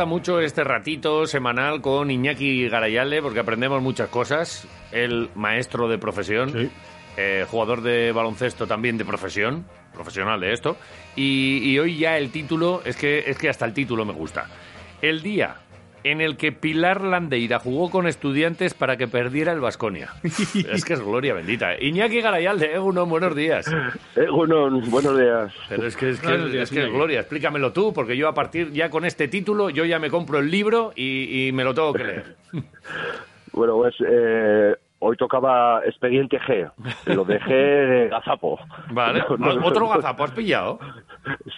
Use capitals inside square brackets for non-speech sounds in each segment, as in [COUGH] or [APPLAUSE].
gusta mucho este ratito semanal con Iñaki Garayalde porque aprendemos muchas cosas. El maestro de profesión, eh, jugador de baloncesto también de profesión, profesional de esto. Y, y hoy ya el título, es que, es que hasta el título me gusta. El día en el que Pilar Landeira jugó con estudiantes para que perdiera el Vasconia. [LAUGHS] es que es gloria bendita. Iñaki Garayalde, Egunon, buenos días. Egunon, buenos días. Pero es que es, que, es, que es gloria, explícamelo tú, porque yo a partir ya con este título, yo ya me compro el libro y, y me lo tengo que leer. [LAUGHS] bueno, pues eh, hoy tocaba Expediente G, lo dejé de gazapo. Vale, [LAUGHS] ¿otro gazapo has pillado?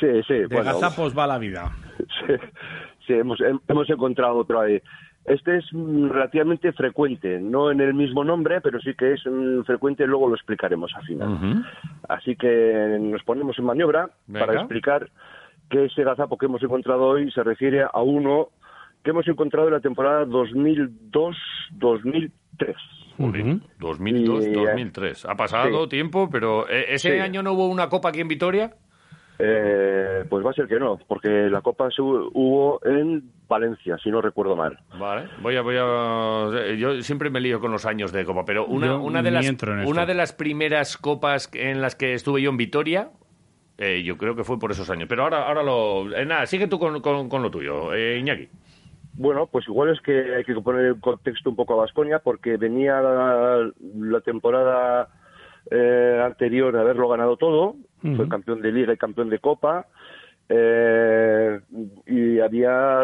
Sí, sí. De bueno, gazapos va la vida. Sí. Sí, hemos, hemos encontrado otro ahí. Este es relativamente frecuente, no en el mismo nombre, pero sí que es frecuente, luego lo explicaremos al final. Mm. Así que nos ponemos en maniobra Venga. para explicar que ese gazapo que hemos encontrado hoy se refiere a uno que hemos encontrado en la temporada 2002-2003. Joder, 2002-2003. Ha pasado Sí. tiempo, pero eh, ¿ese Sí. año no hubo una copa aquí en Vitoria? Eh, pues va a ser que no, porque la Copa se hubo en Valencia, si no recuerdo mal. Vale, voy a, voy a, eh, yo siempre me lío con los años de copa, pero una, de las, una de las primeras copas en las que estuve yo en Vitoria, eh, yo creo que fue por esos años. Pero ahora, ahora lo, eh, nada, sigue tú con, con- con lo tuyo, eh, Iñaki. Bueno, pues igual es que hay que poner en contexto un poco a Vasconia, porque venía la, la temporada eh, anterior de haberlo ganado todo, fue campeón de liga y campeón de copa, eh, y había,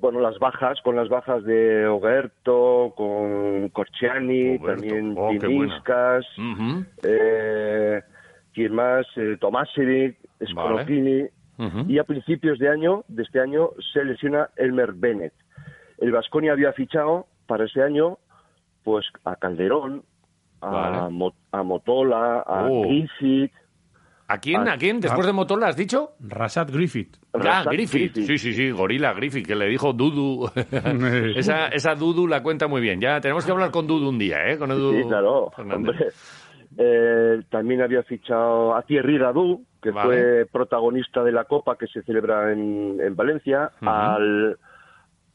bueno, las bajas, con las bajas de Oberto, con Corciani, Oberto, también oh, Ujú, eh, ¿quién más? Eh, Tomasevic, Scolopini, y a principios de año, de este año, se lesiona Elmer Bennett. El Vasconia había fichado para ese año, pues a Calderón, a, Vale. A Motola, a Oh. Griffith, ¿A quién? Ah, ¿A quién? ¿Después de Motola has dicho? Rasad Griffith. Ah, Griffith. Sí, sí, sí, Gorila Griffith, que le dijo Dudu. [LAUGHS] esa, esa Dudu la cuenta muy bien. Ya tenemos que hablar con Dudu un día, ¿eh? Con Edu Sí, claro, hombre. Eh, también había fichado a Thierry Radou, que Vale. fue protagonista de la Copa que se celebra en, en Valencia, al,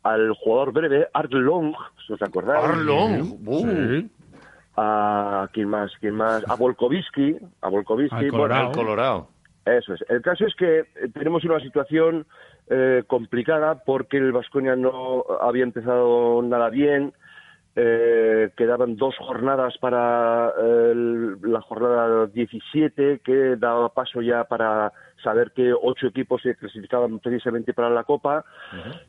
al jugador breve, Art Long, si os acordáis. Arlong. Uh, Sí. A, ¿quién más? ¿Quién más? A Volkovitsky. A Volkovitsky. Al bueno, Colorado. el Colorado. eso es. El caso es que eh, tenemos una situación eh, complicada porque el Vasconia no había empezado nada bien. Eh, quedaban dos jornadas para eh, el- la jornada 17 que daba paso ya para saber que ocho equipos se clasificaban precisamente para la Copa.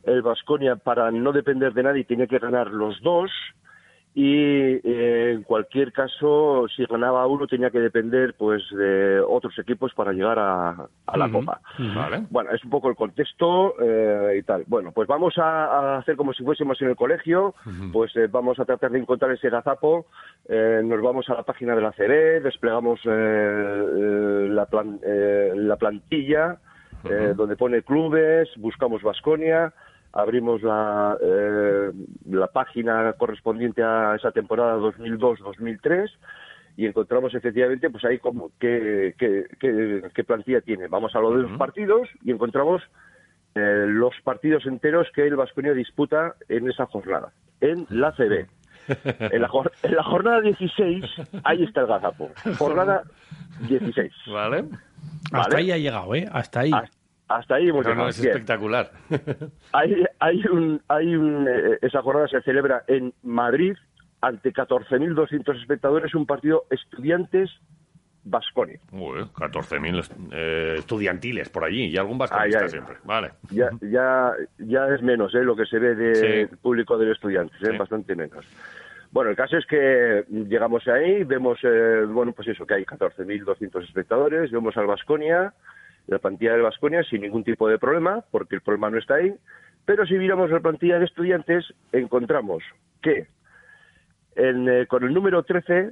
El Vasconia, para no depender de nadie, tenía que ganar los dos y eh, en cualquier caso si ganaba uno tenía que depender pues de otros equipos para llegar a, a la copa. Vale. bueno es un poco el contexto eh, y tal. Bueno pues vamos a, a hacer como si fuésemos en el colegio. Pues eh, vamos a tratar de encontrar ese gazapo. Eh, nos vamos a la página de la CB desplegamos eh, la, plan- la plantilla eh, donde pone clubes buscamos Vasconia abrimos la, eh, la página correspondiente a esa temporada 2002-2003 y encontramos efectivamente pues ahí como qué, qué, qué- qué plantilla tiene. Vamos a lo de los partidos y encontramos eh, los partidos enteros que el Vasconia disputa en esa jornada, en la CB. En la, jor- en la jornada 16, ahí está el gazapo. Jornada 16. Vale. Hasta Vale. ahí ha llegado, ¿eh? Hasta ahí. Hasta, hasta ahí hemos No, no, llegado. es Bien. espectacular. [LAUGHS] Hay, hay un, hay un, eh, esa jornada se celebra en Madrid ante 14.200 espectadores, un partido estudiantes Vasconia. Uy, 14.000 eh, estudiantiles por allí y algún vasconista Ay, ay. siempre. Vale. Ya, ya, ya es menos ¿eh? lo que se ve de Sí. público del estudiante, ¿eh? Sí. bastante menos. Bueno, el caso es que llegamos ahí, vemos, eh, bueno, pues eso, que hay 14.200 espectadores, vemos al Vasconia, la plantilla del Vasconia sin ningún tipo de problema, porque el problema no está ahí, pero si miramos la plantilla de estudiantes, encontramos que en, eh, con el número 13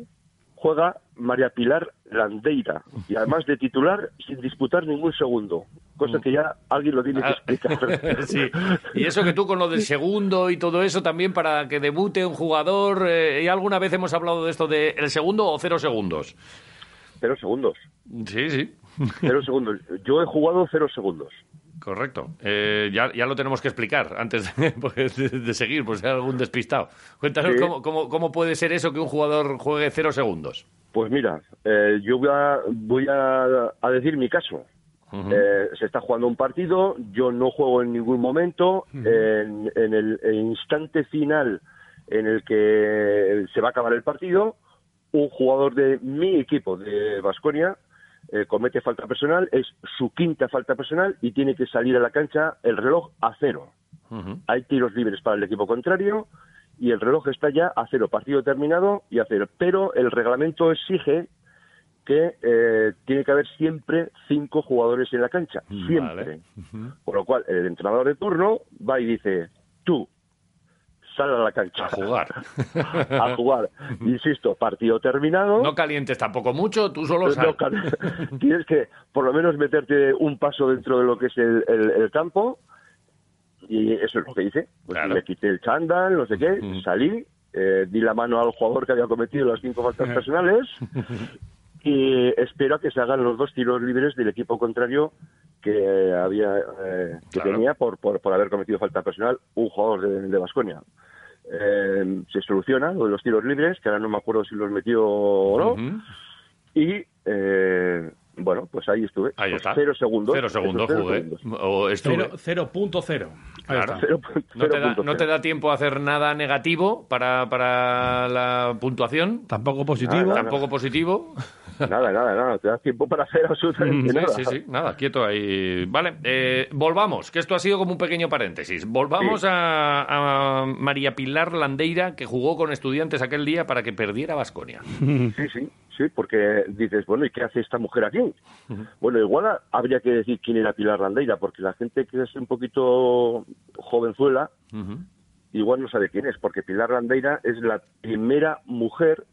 juega María Pilar Landeira, y además de titular sin disputar ningún segundo, cosa que ya alguien lo tiene que Ah, explicar. [LAUGHS] sí. Y eso que tú con lo del segundo y todo eso también para que debute un jugador. eh, ¿Y alguna vez hemos hablado de esto de el segundo o cero segundos? Cero segundos. Sí, sí. Cero segundos. Yo he jugado cero segundos. Correcto. Eh, ya, ya lo tenemos que explicar antes de, [LAUGHS] pues, de- de seguir, por si hay algún despistado. Cuéntanos Sí. cómo, cómo, cómo puede ser eso que un jugador juegue cero segundos. Pues mira, eh, yo voy a, voy a, a decir mi caso. Eh, se está jugando un partido, yo no juego en ningún momento. en, en el, el instante final en el que se va a acabar el partido, un jugador de mi equipo de Vasconia comete falta personal, es su quinta falta personal y tiene que salir a la cancha el reloj a cero. Hay tiros libres para el equipo contrario y el reloj está ya a cero, partido terminado y a cero. Pero el reglamento exige que eh, tiene que haber siempre cinco jugadores en la cancha, siempre. Vale. Por lo cual, el entrenador de turno va y dice, tú, sal a la cancha. A jugar. [LAUGHS] a jugar. Insisto, partido terminado. No calientes tampoco mucho, tú solo sal. No, [LAUGHS] tienes que por lo menos meterte un paso dentro de lo que es el, el- el campo y eso es lo que hice. Pues Claro. Me quité el chándal, no sé qué, salí, eh, di la mano al jugador que había cometido las cinco faltas [LAUGHS] personales y espero a que se hagan los dos tiros libres del equipo contrario que había eh, que Claro. tenía por, por, por haber cometido falta personal un jugador de, de Baskonia. Eh, se soluciona lo de los tiros libres, que ahora no me acuerdo si los metió o no. Y eh, bueno, pues ahí estuve. Ahí Pues está. Cero segundos. Cero segundos cero jugué. segundos. O estuve. Cero- 0.0. Ahí Claro. está. Cero- No te, da, no te da tiempo a hacer nada negativo para, para la puntuación, Tampoco positivo. Nada, tampoco positivo. Nada, nada, nada. Te das tiempo para hacer absolutamente Sí, nada. sí, sí, nada, quieto ahí. Vale, eh, volvamos, que esto ha sido como un pequeño paréntesis. Volvamos Sí. a, a María Pilar Landeira, que jugó con estudiantes aquel día para que perdiera Vasconia. [LAUGHS] Sí, sí, sí, porque dices, bueno, ¿y qué hace esta mujer aquí? Bueno, igual a- habría que decir quién era Pilar Landeira, porque la gente que es un poquito jovenzuela, igual no sabe quién es, porque Pilar Landeira es la primera mujer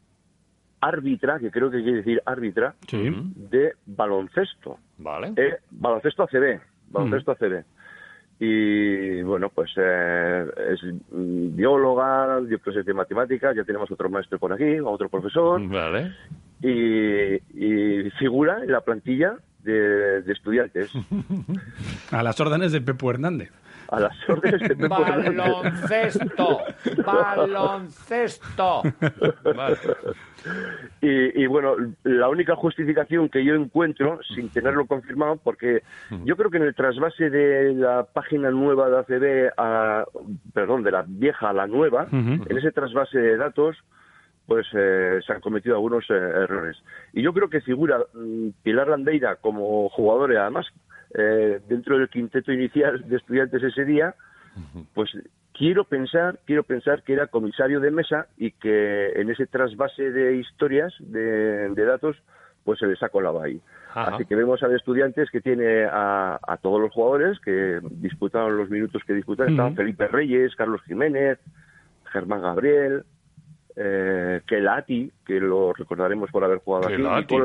árbitra, que creo que quiere decir árbitra, Sí. de baloncesto. Vale. Eh, baloncesto ACB, baloncesto ACB. Y bueno, pues eh, es mm, bióloga, dio clases de matemáticas, ya tenemos otro maestro por aquí, otro profesor, Vale. y, y figura en la plantilla de, de estudiantes, [LAUGHS] A las órdenes de Pepo Hernández. A las [LAUGHS] órdenes de Hernández. Baloncesto, baloncesto. Vale. Y, y bueno, la única justificación que yo encuentro, sin tenerlo confirmado, porque yo creo que en el trasvase de la página nueva de ACB, a, perdón, de la vieja a la nueva, en ese trasvase de datos, pues eh, se han cometido algunos eh, errores. Y yo creo que figura mm, Pilar Landeira como jugador, y además, eh, dentro del quinteto inicial de estudiantes ese día, pues quiero pensar, quiero pensar que era comisario de mesa y que en ese trasvase de historias, de, de datos, pues se les ha colado ahí. Ajá. Así que vemos al estudiantes que tiene a, a todos los jugadores que disputaron los minutos que disputaron. Estaban Felipe Reyes, Carlos Jiménez, Germán Gabriel, eh, Kelati, que lo recordaremos por haber jugado aquí, Kelati.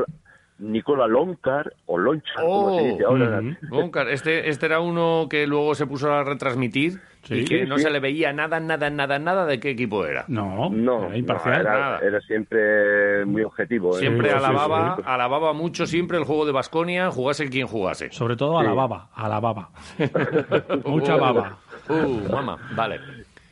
Nicola, Loncar, o Lonchar, como se Oh, dice ahora. Óscar, este, este era uno que luego se puso a retransmitir y que Sí, no sí. se le veía nada, nada, nada, nada de qué equipo era. No, No, era imparcial. no, nada. era, era siempre muy objetivo. ¿eh? Siempre alababa, sí. alababa mucho siempre el juego de Basconia, jugase quien jugase. Sobre todo a la Sí. baba, a la baba. [LAUGHS] Mucha baba. Uh, mamá, vale.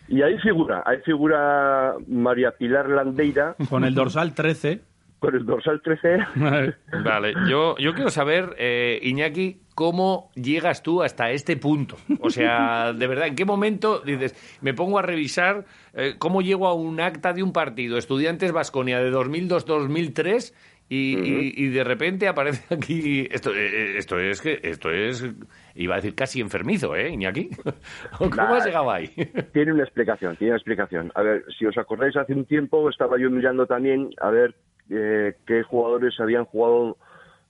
Y ahí figura, ahí figura María Pilar Landeira Con el dorsal 13. Con el dorsal 13. [LAUGHS] Vale, yo, yo quiero saber, eh, Iñaki, cómo llegas tú hasta este punto. O sea, de verdad, ¿en qué momento dices, me pongo a revisar eh, cómo llego a un acta de un partido, Estudiantes Vasconia de 2002-2003, y, y- y de repente aparece aquí. Esto, eh, esto es que. Esto es. Iba a decir casi enfermizo, ¿eh, Iñaki? [LAUGHS] ¿Cómo Nah. has llegado ahí? Tiene una explicación, tiene una explicación. A ver, si os acordáis, hace un tiempo estaba yo mirando también a ver eh, qué jugadores habían jugado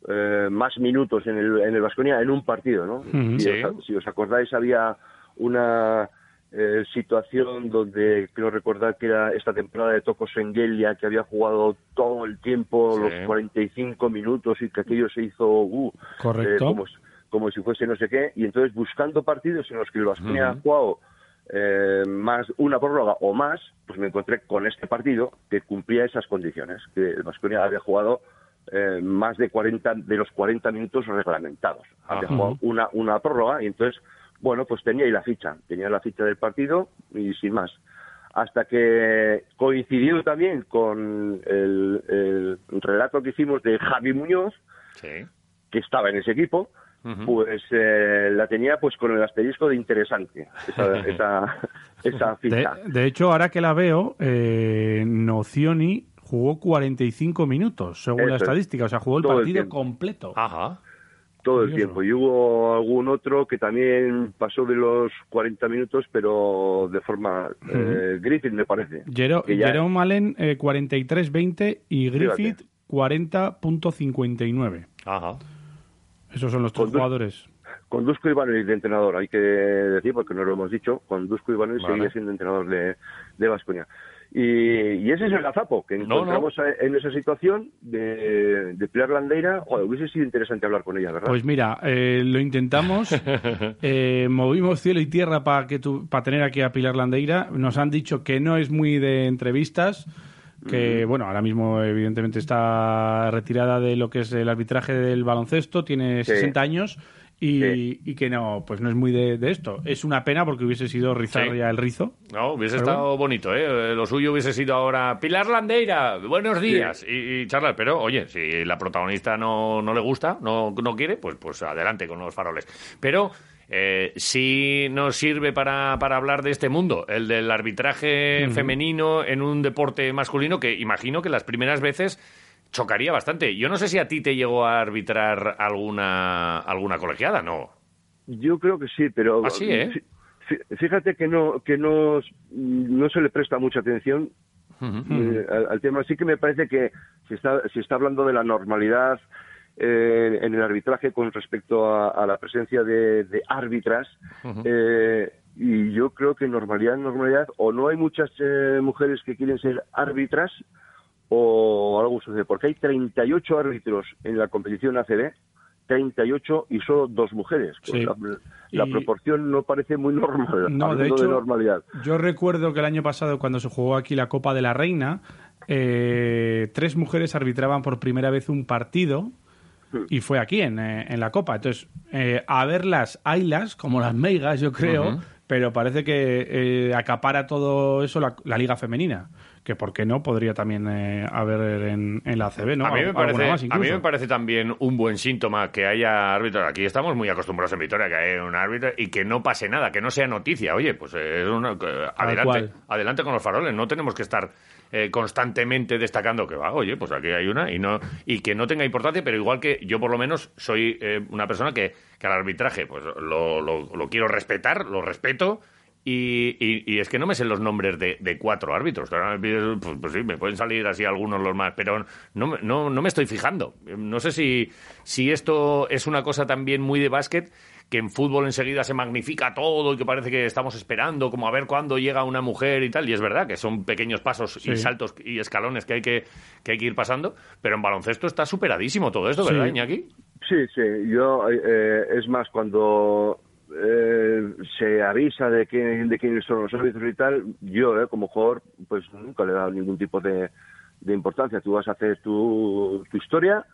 eh, más minutos en el, en el Baskonia en un partido, ¿no? Ujú. si, Sí. os, si os acordáis, había una eh, situación donde creo recordar que era esta temporada de Tocos Engelia, que había jugado todo el tiempo, Sí. los 45 minutos, y que aquello se hizo uh, Correcto. eh, como, como si fuese no sé qué, y entonces buscando partidos en los que el Baskonia ha jugado eh, más una prórroga o más, pues me encontré con este partido que cumplía esas condiciones, que el Baskonia había jugado eh, más de 40 de los 40 minutos reglamentados. Había jugado una, una prórroga y entonces, bueno, pues tenía ahí la ficha, tenía la ficha del partido y sin más. Hasta que coincidió también con el, el relato que hicimos de Javi Muñoz, Sí. que estaba en ese equipo, pues eh, la tenía pues con el asterisco de interesante, esa, [LAUGHS] esa, ficha. de hecho, ahora que la veo, eh, Nocioni jugó 45 minutos, según la Eso es. estadística. O sea, jugó el Todo partido completo. Ajá. todo el tiempo. Y hubo algún otro que también pasó de los 40 minutos, pero de forma eh, Griffith, me parece. Jero- ya- Jerome Allen, eh, 43-20 y Griffith, 40.59. Ajá. Esos son los tres jugadores. Con Dusko Ivanovic de entrenador, hay que decir, porque no lo hemos dicho, con Dusko Ivanovic Vale. seguía siendo entrenador de, de Vasconia. Y, y ese es el gazapo, que No, no. encontramos a- en esa situación de, de Pilar Landeira. Joder, hubiese sido interesante hablar con ella, ¿verdad? Pues mira, eh, lo intentamos, [LAUGHS] eh, movimos cielo y tierra para para tener aquí a Pilar Landeira. Nos han dicho que no es muy de entrevistas, que bueno, ahora mismo evidentemente está retirada de lo que es el arbitraje del baloncesto, tiene Sí. 60 años y, Sí. y que no, pues no es muy de, de esto. Es una pena porque hubiese sido rizar Sí. ya el rizo. No, hubiese Pero estado bonito, ¿eh? Lo suyo hubiese sido ahora Pilar Landeira, buenos días, y, y charlar. Pero, oye, si la protagonista no, no le gusta, no, no quiere, pues, pues adelante con los faroles. Pero eh, sí nos sirve para, para hablar de este mundo, el del arbitraje femenino en un deporte masculino, que imagino que las primeras veces chocaría bastante. Yo no sé si a ti te llegó a arbitrar alguna, alguna colegiada, ¿no? Yo creo que sí, pero Ah, sí, ¿eh? fí- fí- fíjate que no que no, no se le presta mucha atención eh, al, al tema. Sí que me parece que se está, se está hablando de la normalidad eh, en el arbitraje con respecto a, a la presencia de, de árbitras. eh, y yo creo que normalidad, normalidad, o no hay muchas eh, mujeres que quieren ser árbitras o algo sucede, porque hay 38 árbitros en la competición ACB, 38 y solo dos mujeres. Pues Sí. la, la Y- proporción no parece muy normal, No, de normalidad. yo recuerdo que el año pasado, cuando se jugó aquí la Copa de la Reina, eh, tres mujeres arbitraban por primera vez un partido y fue aquí, en, eh, en la Copa. Entonces, eh, a verlas, haylas, como las meigas, yo creo, pero parece que eh, acapara todo eso la, la Liga Femenina. Que, ¿por qué no? Podría también eh, haber en, en la ACB, ¿no? A mí, me parece, a mí me parece también un buen síntoma que haya árbitros. Aquí estamos muy acostumbrados en Vitoria que haya un árbitro y que no pase nada, que no sea noticia. Oye, pues eh, es una, eh, adelante, adelante con los faroles. No tenemos que estar eh, constantemente destacando que va, oye, pues aquí hay una y no y que no tenga importancia, pero igual que yo por lo menos soy eh, una persona que, que al arbitraje pues lo, lo- quiero respetar, lo respeto. Y, y- es que no me sé los nombres de, de cuatro árbitros. Pues, pues sí, me pueden salir así algunos los más, pero no, no, no me estoy fijando. No sé si, si esto es una cosa también muy de básquet, que en fútbol enseguida se magnifica todo y que parece que estamos esperando como a ver cuándo llega una mujer y tal. Y es verdad que son pequeños pasos y saltos y escalones que hay que, que hay que ir pasando, pero en baloncesto está superadísimo todo esto, ¿verdad, Sí. Iñaki? Sí, sí. Yo, eh, es más, cuando eh, se avisa de, quién, de quiénes son los árbitros y tal, yo, eh, como jugador, pues nunca le he dado ningún tipo de, de importancia. Tú vas a hacer tu, tu historia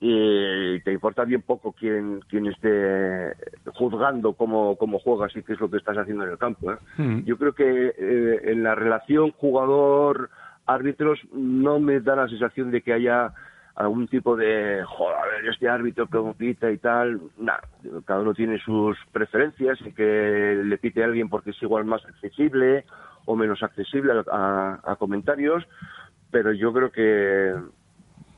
y te importa bien poco quién, quién esté juzgando cómo, cómo juegas y qué es lo que estás haciendo en el campo. ¿eh? Mm. Yo creo que eh, en la relación jugador-árbitros no me da la sensación de que haya algún tipo de, joder, este árbitro que pita y tal. Nada, cada uno tiene sus preferencias y que le pite a alguien porque es igual más accesible o menos accesible a, a- a comentarios, pero yo creo que,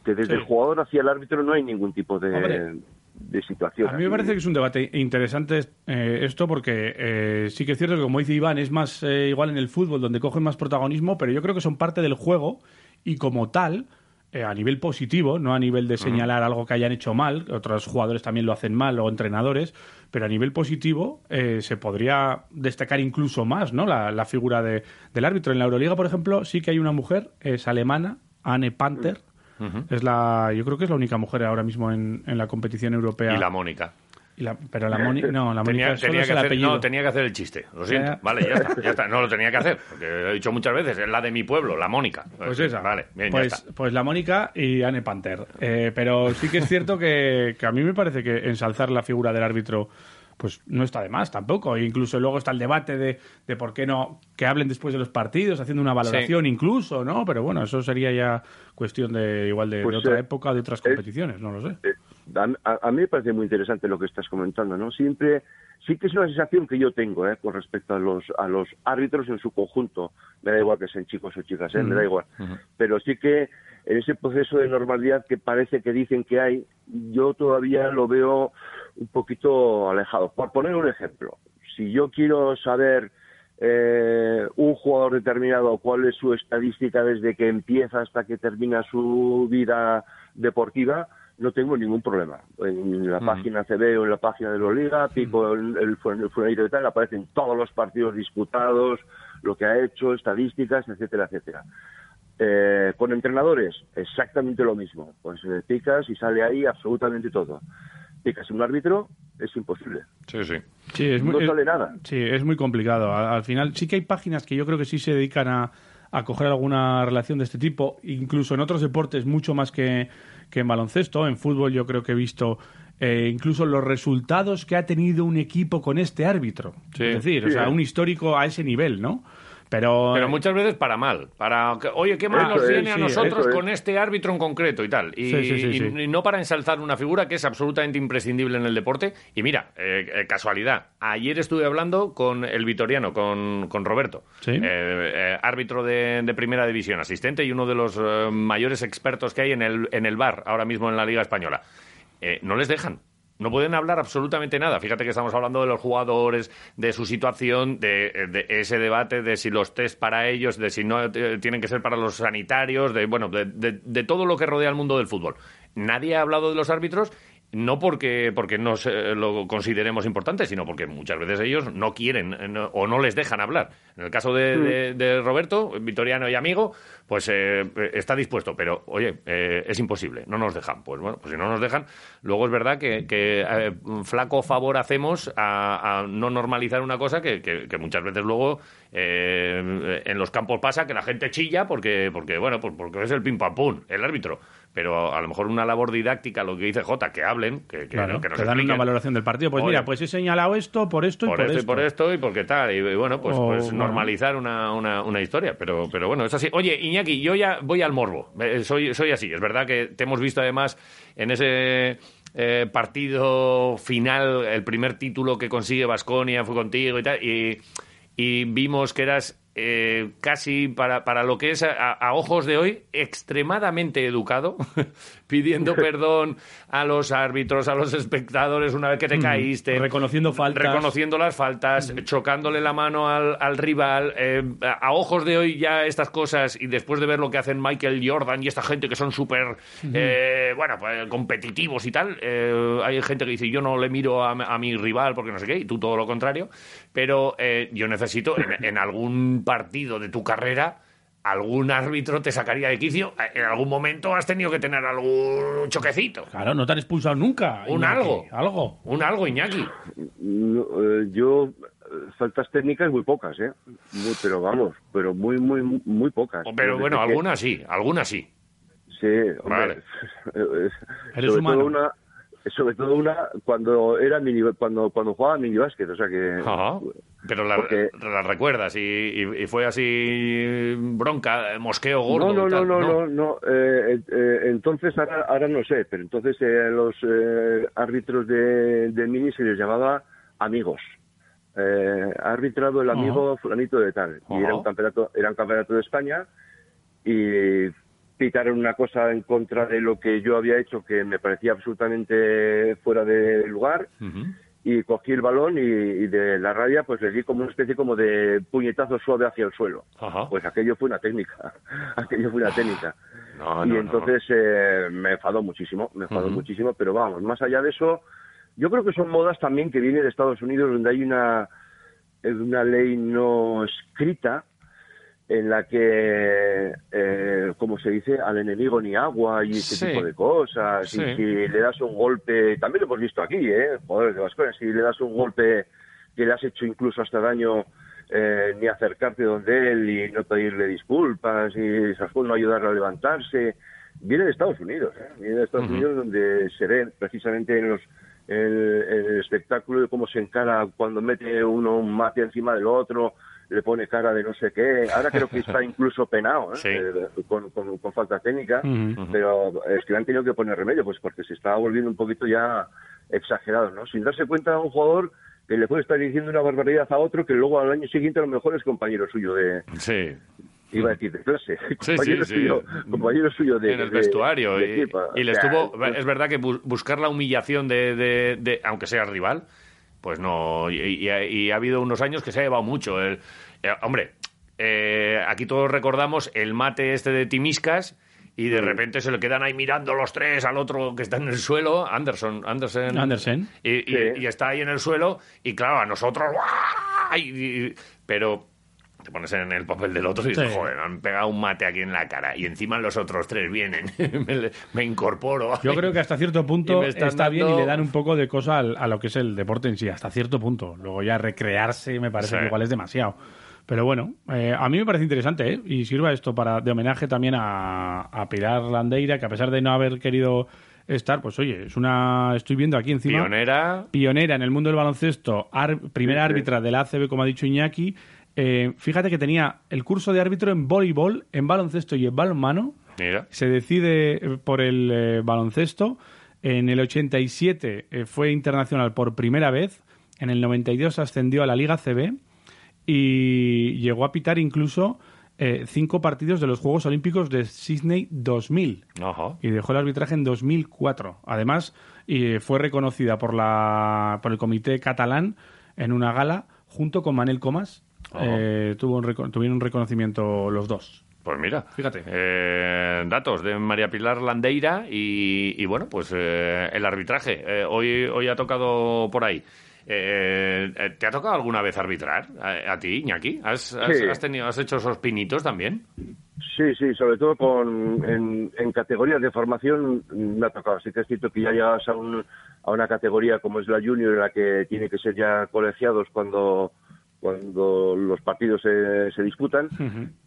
que desde Sí. el jugador hacia el árbitro no hay ningún tipo de, Hombre, de situación. A mí me parece que es un debate interesante eh, esto porque eh, sí que es cierto que, como dice Iván, es más eh, igual en el fútbol donde cogen más protagonismo, pero yo creo que son parte del juego y como tal, eh, a nivel positivo, no a nivel de señalar algo que hayan hecho mal, otros jugadores también lo hacen mal o entrenadores, pero a nivel positivo eh, se podría destacar incluso más ¿no? la, la figura de- del árbitro. En la Euroliga, por ejemplo, sí que hay una mujer, es alemana, Anne Panther. Es la, yo creo que es la única mujer ahora mismo en, en la competición europea. Y la Mónica. pero la Mónica, no, la Mónica tenía, que hacer, No, tenía que hacer el chiste, lo siento. Vale, ya está, ya está, no lo tenía que hacer, porque he dicho muchas veces, es la de mi pueblo, la Mónica. Pues esa. Vale, bien, pues, ya está. Pues la Mónica y Anne Panther. Eh, pero sí que es cierto que, que a mí me parece que ensalzar la figura del árbitro pues no está de más tampoco. E incluso luego está el debate de, de, por qué no que hablen después de los partidos, haciendo una valoración incluso, ¿no? Pero bueno, eso sería ya cuestión de igual de, pues, otra eh, época, de otras competiciones, no lo sé. Eh, a, mí me parece muy interesante lo que estás comentando, ¿no? Siempre, sí que es una sensación que yo tengo, ¿eh? Con respecto a los, a los árbitros en su conjunto. Me da igual que sean chicos o chicas, ¿eh? Me da igual. Pero sí que en ese proceso de normalidad que parece que dicen que hay, yo todavía lo veo un poquito alejado. Por poner un ejemplo, si yo quiero saber eh, un jugador determinado cuál es su estadística desde que empieza hasta que termina su vida deportiva, no tengo ningún problema. En la página CB o en la página de la Liga, pico el, el, el, y tal, aparecen todos los partidos disputados, lo que ha hecho, estadísticas, etcétera, etcétera. Eh, con entrenadores, exactamente lo mismo. Pues eh, picas y sale ahí absolutamente todo. Picas un árbitro, es imposible. Sí, sí. sí es muy, no sale nada. Sí, es muy complicado. Al, final sí que hay páginas que yo creo que sí se dedican a, a coger alguna relación de este tipo, incluso en otros deportes mucho más que, que en baloncesto. En fútbol yo creo que he visto eh, incluso los resultados que ha tenido un equipo con este árbitro. Es decir, o sea, un histórico a ese nivel, ¿no? Pero, pero muchas veces para mal. Para, oye, ¿qué mal nos viene a nosotros con este árbitro en concreto y tal? Y, no para ensalzar una figura que es absolutamente imprescindible en el deporte. Y mira, eh, eh, casualidad, ayer estuve hablando con el vitoriano, con, con Roberto, eh, árbitro de, de, primera división, asistente y uno de los mayores expertos que hay en el, en el bar ahora mismo en la Liga Española. no les dejan no pueden hablar absolutamente nada. Fíjate que estamos hablando de los jugadores, de su situación, de, ese debate de si los test para ellos, de si no eh, tienen que ser para los sanitarios, de bueno, de, todo lo que rodea el mundo del fútbol. Nadie ha hablado de los árbitros no porque, porque no lo consideremos importante, sino porque muchas veces ellos no quieren eh, o no les dejan hablar. En el caso de, mm. Roberto, vitoriano y amigo, pues eh, está dispuesto, pero oye, eh, es imposible, no nos dejan. Pues bueno, pues si no nos dejan, luego es verdad que, flaco favor hacemos a, no normalizar una cosa que, que muchas veces luego en los campos pasa que la gente chilla porque, porque bueno, pues porque es el pim pam pum, el árbitro pero a lo mejor una labor didáctica, lo que dice Jota, que hablen, que, que, nos que dan una valoración del partido. Pues mira, pues he señalado esto por esto y por, esto. y por esto y porque tal. Y bueno, pues, pues normalizar una, una, una, historia. Pero, pero bueno, es así. Oye, Iñaki, yo ya voy al morbo. Eh, soy, soy así. Es verdad que te hemos visto además en ese... Eh, partido final, el primer título que consigue Vasconia fue contigo y tal, y, y vimos que eras eh, casi para, para, lo que es a, ojos de hoy extremadamente educado, [LAUGHS] pidiendo [LAUGHS] perdón a los árbitros, a los espectadores una vez que te mm, caíste, reconociendo faltas, reconociendo las faltas, mm. chocándole la mano al, al rival. Eh, a, ojos de hoy ya estas cosas y después de ver lo que hacen Michael Jordan y esta gente que son súper, eh, bueno, pues, competitivos y tal, hay gente que dice yo no le miro a, a, mi rival porque no sé qué y tú todo lo contrario, pero yo necesito en algún partido de tu carrera, algún árbitro te sacaría de quicio. En algún momento has tenido que tener algún choquecito. Claro, no te han expulsado nunca. Un algo. Algo. Un algo, Iñaki. Eh, yo faltas técnicas muy pocas, ¿eh? pero vamos, pero muy, muy, muy pocas. Pero bueno, algunas sí, algunas sí. Sí, hombre. [LAUGHS] Eres humano. una, sobre todo una cuando era mini, cuando cuando jugaba mini básquet, o sea que pero la, la recuerdas y, fue así bronca, mosqueo gordo. No, no, no, no, no, eh, eh, entonces ahora, ahora no sé, pero entonces eh, los árbitros de, de mini se les llamaba amigos. ha arbitrado el amigo fulanito de tal y era un campeonato era un campeonato de España y pitaron una cosa en contra de lo que yo había hecho que me parecía absolutamente fuera de lugar y cogí el balón y, de la raya pues le di como una especie como de puñetazo suave hacia el suelo. Pues aquello fue una técnica, [LAUGHS] aquello fue una técnica. [LAUGHS] y entonces eh, me enfadó muchísimo, me enfadó muchísimo, pero vamos, más allá de eso, yo creo que son modas también que vienen de Estados Unidos donde hay una, una ley no escrita en la que, eh, como se dice, al enemigo ni agua y ese tipo de cosas. Y si le das un golpe, también lo hemos visto aquí, ¿eh? Joder, de cosas. si le das un golpe que le has hecho incluso hasta daño, eh, ni acercarte donde él y no pedirle disculpas y no ayudarle a levantarse. Viene de Estados Unidos, ¿eh? Viene de Estados Unidos donde se ve precisamente en los el, el, espectáculo de cómo se encara cuando mete uno un mate encima del otro, le pone cara de no sé qué. Ahora creo que está [LAUGHS] incluso penado ¿eh? eh con, con, falta técnica, pero es que le han tenido que poner remedio, pues porque se estaba volviendo un poquito ya exagerado, ¿no? Sin darse cuenta un jugador que le puede estar diciendo una barbaridad a otro que luego al año siguiente a lo mejor es compañero suyo de, sí. iba a decir de clase, [LAUGHS] compañero, suyo, compañero suyo de en el vestuario y, le estuvo es verdad que buscar la humillación de, de, aunque sea rival pues no y, ha habido unos años que se ha llevado mucho el, eh, hombre eh, aquí todos recordamos el mate este de Timiscas y de repente se le quedan ahí mirando los tres al otro que está en el suelo, Anderson, Anderson, Anderson. Y, y, está ahí en el suelo y claro, a nosotros, pero te pones en el papel del otro y dices, joder, me han pegado un mate aquí en la cara y encima los otros tres vienen, [LAUGHS] me, incorporo. Yo creo que hasta cierto punto [LAUGHS] está bien y le dan un poco de cosa a lo que es el deporte en sí, hasta cierto punto. Luego ya recrearse me parece que igual es demasiado. Pero bueno, eh, a mí me parece interesante ¿eh? y sirva esto para de homenaje también a, a Pilar Landeira, que a pesar de no haber querido estar, pues oye, es una, estoy viendo aquí encima. Pionera. Pionera en el mundo del baloncesto, primera árbitra del ACB, como ha dicho Iñaki, eh, fíjate que tenía el curso de árbitro en voleibol, en baloncesto y en balonmano. Se decide eh, por el eh, baloncesto. En el 87 fue internacional por primera vez. En el 92 ascendió a la Liga CB y llegó a pitar incluso cinco partidos de los Juegos Olímpicos de Sydney 2000 y dejó el arbitraje en 2004. Además, fue reconocida por, la, por el Comité Catalán en una gala junto con Manel Comas eh, tuvo tuvieron un reconocimiento los dos. Pues mira, fíjate, eh, datos de María Pilar Landeira y, bueno, pues eh, el arbitraje. hoy, hoy ha tocado por ahí. ¿Te ha tocado alguna vez arbitrar a, ti, Iñaki? ¿Has, has, tenido, ¿Has hecho esos pinitos también? Sí, sí, sobre todo con, en, categorías de formación me ha tocado. Así que es cierto que ya llegas a, a una categoría como es la junior, en la que tiene que ser ya colegiados cuando cuando los partidos se, se disputan,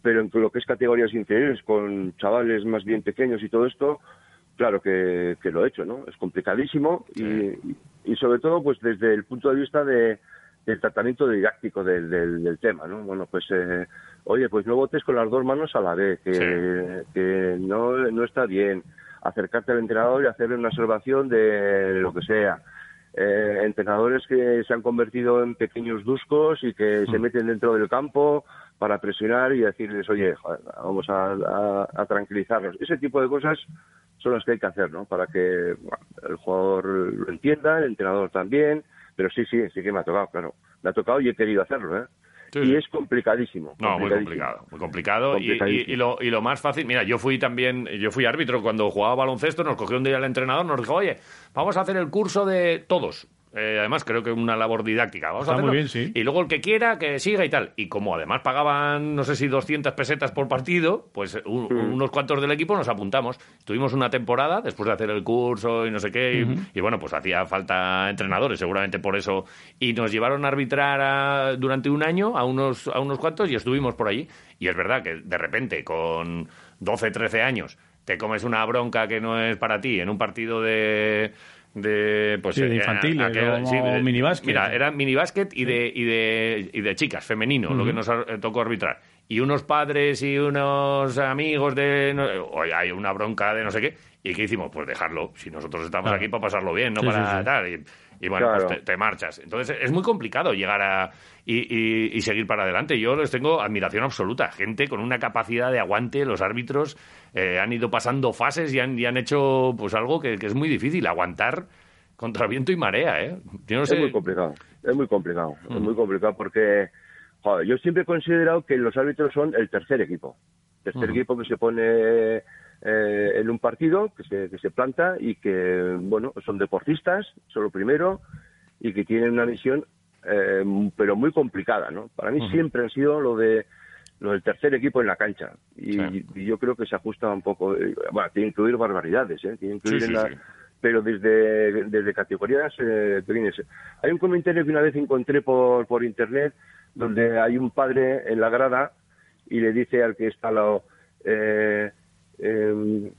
pero en lo que es categorías inferiores, con chavales más bien pequeños y todo esto, claro que, que lo he hecho, ¿no? Es complicadísimo y, y, sobre todo, pues desde el punto de vista de, del tratamiento didáctico del, del, tema, ¿no? Bueno, pues, eh, oye, pues no votes con las dos manos a la vez, que, que no, no está bien acercarte al entrenador y hacerle una observación de lo que sea eh, entrenadores que se han convertido en pequeños duscos y que se mm. meten dentro del campo para presionar y decirles, oye, vamos a, tranquilizarlos. Ese tipo de cosas son las que hay que hacer, ¿no? Para que el jugador lo entienda, el entrenador también, pero sí, sí, sí que me ha tocado, claro. Me ha tocado y he querido hacerlo, ¿eh? Y es complicadísimo. No, muy complicado. Muy complicado. Y, lo, y lo más fácil, mira, yo fui también, yo fui árbitro cuando jugaba baloncesto, nos cogió un día el entrenador, nos dijo, oye, vamos a hacer el curso de todos. Eh, además, creo que una labor didáctica. Vamos a muy bien, sí. Y luego el que quiera, que siga y tal. Y como además pagaban, no sé si 200 pesetas por partido, pues mm. unos cuantos del equipo nos apuntamos. Tuvimos una temporada después de hacer el curso y no sé qué. y, bueno, pues hacía falta entrenadores, seguramente por eso. Y nos llevaron a arbitrar durante un año a unos, a unos cuantos y estuvimos por allí. Y es verdad que de repente, con 12, 13 años, te comes una bronca que no es para ti en un partido de de pues de eh, infantiles mira era minibásquet y de y de y de chicas femenino lo que nos eh, tocó arbitrar. Y unos padres y unos amigos de oye, hay una bronca de no sé qué y qué hicimos pues dejarlo si nosotros estamos aquí para pasarlo bien no para tal y, bueno pues te, marchas. Entonces es muy complicado llegar a y, y, seguir para adelante. Yo les tengo admiración absoluta. Gente con una capacidad de aguante los árbitros eh, han ido pasando fases y han, y han hecho pues algo que, es muy difícil, aguantar contra viento y marea, ¿eh? Es muy complicado, es muy complicado, es muy complicado porque joder, yo siempre he considerado que los árbitros son el tercer equipo, tercer equipo que se pone eh, en un partido, que se, que se planta y que, bueno, son deportistas, son lo primero, y que tienen una misión, eh, pero muy complicada, ¿no? Para mí siempre ha sido lo de lo del tercer equipo en la cancha. Y, yo creo que se ajusta un poco. Eh, bueno, tiene que incluir barbaridades, ¿eh? Tiene que incluir en la, Pero desde, desde categorías eh, Hay un comentario que una vez encontré por, por internet donde hay un padre en la grada y le dice al que está al lado, eh, em,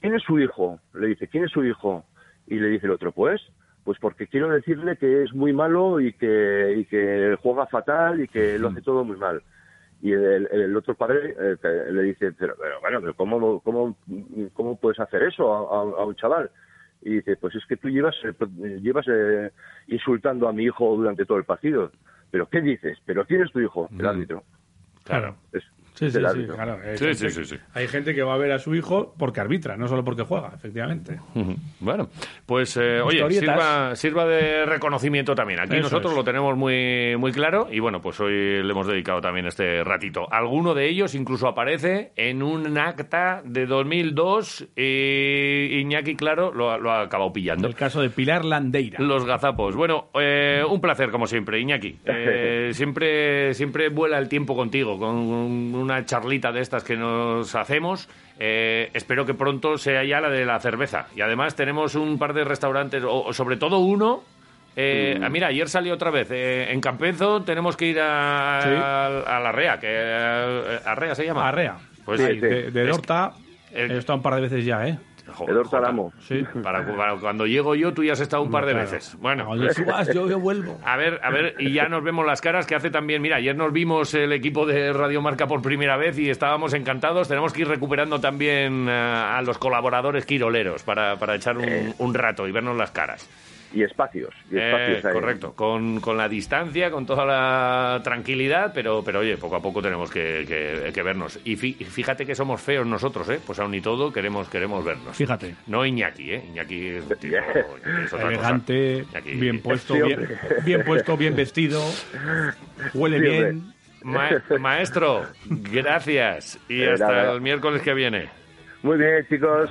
¿quién es su hijo? Le dice, ¿quién es su hijo? Y le dice el otro, pues, pues porque quiero decirle que es muy malo y que, y que juega fatal y que lo hace todo muy mal. Y el, otro padre eh, le dice, pero, bueno, pero ¿cómo, cómo, cómo puedes hacer eso a, un chaval? Y dice, pues es que tú llevas, eh, llevas insultando a mi hijo durante todo el partido. ¿Pero qué dices? ¿Pero quién es tu hijo? El árbitro. Claro. Sí, sí, sí, claro. Sí, sí, sí, Hay gente que va a ver a su hijo porque arbitra, no solo porque juega, efectivamente. Bueno, pues eh, oye, sirva, sirva, de reconocimiento también. Aquí nosotros lo tenemos muy, muy claro y bueno, pues hoy le hemos dedicado también este ratito. Alguno de ellos incluso aparece en un acta de 2002 y Iñaki, claro, lo, ha acabado pillando. El caso de Pilar Landeira. Los gazapos. Bueno, eh, un placer como siempre, Iñaki. [LAUGHS] Eh, siempre, siempre vuela el tiempo contigo, con un una charlita de estas que nos hacemos. Eh, espero que pronto sea ya la de la cerveza. Y además tenemos un par de restaurantes, o, sobre todo uno. Eh, mm. Mira, ayer salió otra vez. Eh, en Campezo tenemos que ir a, a, la Rea. Que, ¿Arrea se llama? Arrea. Pues de, de Dorta. He estado un par de veces ya, ¿eh? Sí. [LAUGHS] Para, cuando llego yo, tú ya has estado un par de veces. Bueno. yo, vuelvo. [LAUGHS] A ver, a ver, y ya nos vemos las caras que hace también. Mira, ayer nos vimos el equipo de Radio Marca por primera vez y estábamos encantados. Tenemos que ir recuperando también eh, a, los colaboradores quiroleros para, para echar un, eh. un rato y vernos las caras y espacios. Eh, correcto, con, con, la distancia, con toda la tranquilidad, pero, pero oye, poco a poco tenemos que, que, vernos. Y fíjate que somos feos nosotros, ¿eh? Pues aún y todo queremos, queremos vernos. Fíjate. No Iñaki, ¿eh? Iñaki es [LAUGHS] Elegante, bien puesto, bien, bien, puesto, bien vestido, huele bien. maestro, gracias. Y hasta el miércoles que viene. Muy bien, chicos.